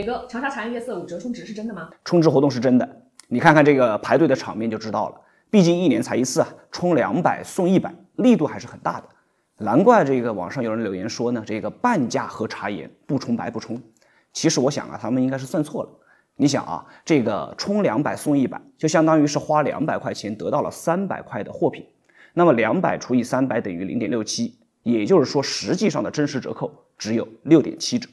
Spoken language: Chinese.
磊哥，长沙茶颜悦色五折充值是真的吗？充值活动是真的，你看看这个排队的场面就知道了。毕竟一年才一次啊，充两百送一百，力度还是很大的。难怪这个网上有人留言说呢，这个半价喝茶颜不充白不充。其实我想啊，他们应该是算错了。你想啊，这个充两百送一百，就相当于是花两百块钱得到了三百块的货品。那么两百除以三百等于零点六七，也就是说实际上的真实折扣只有六点七折。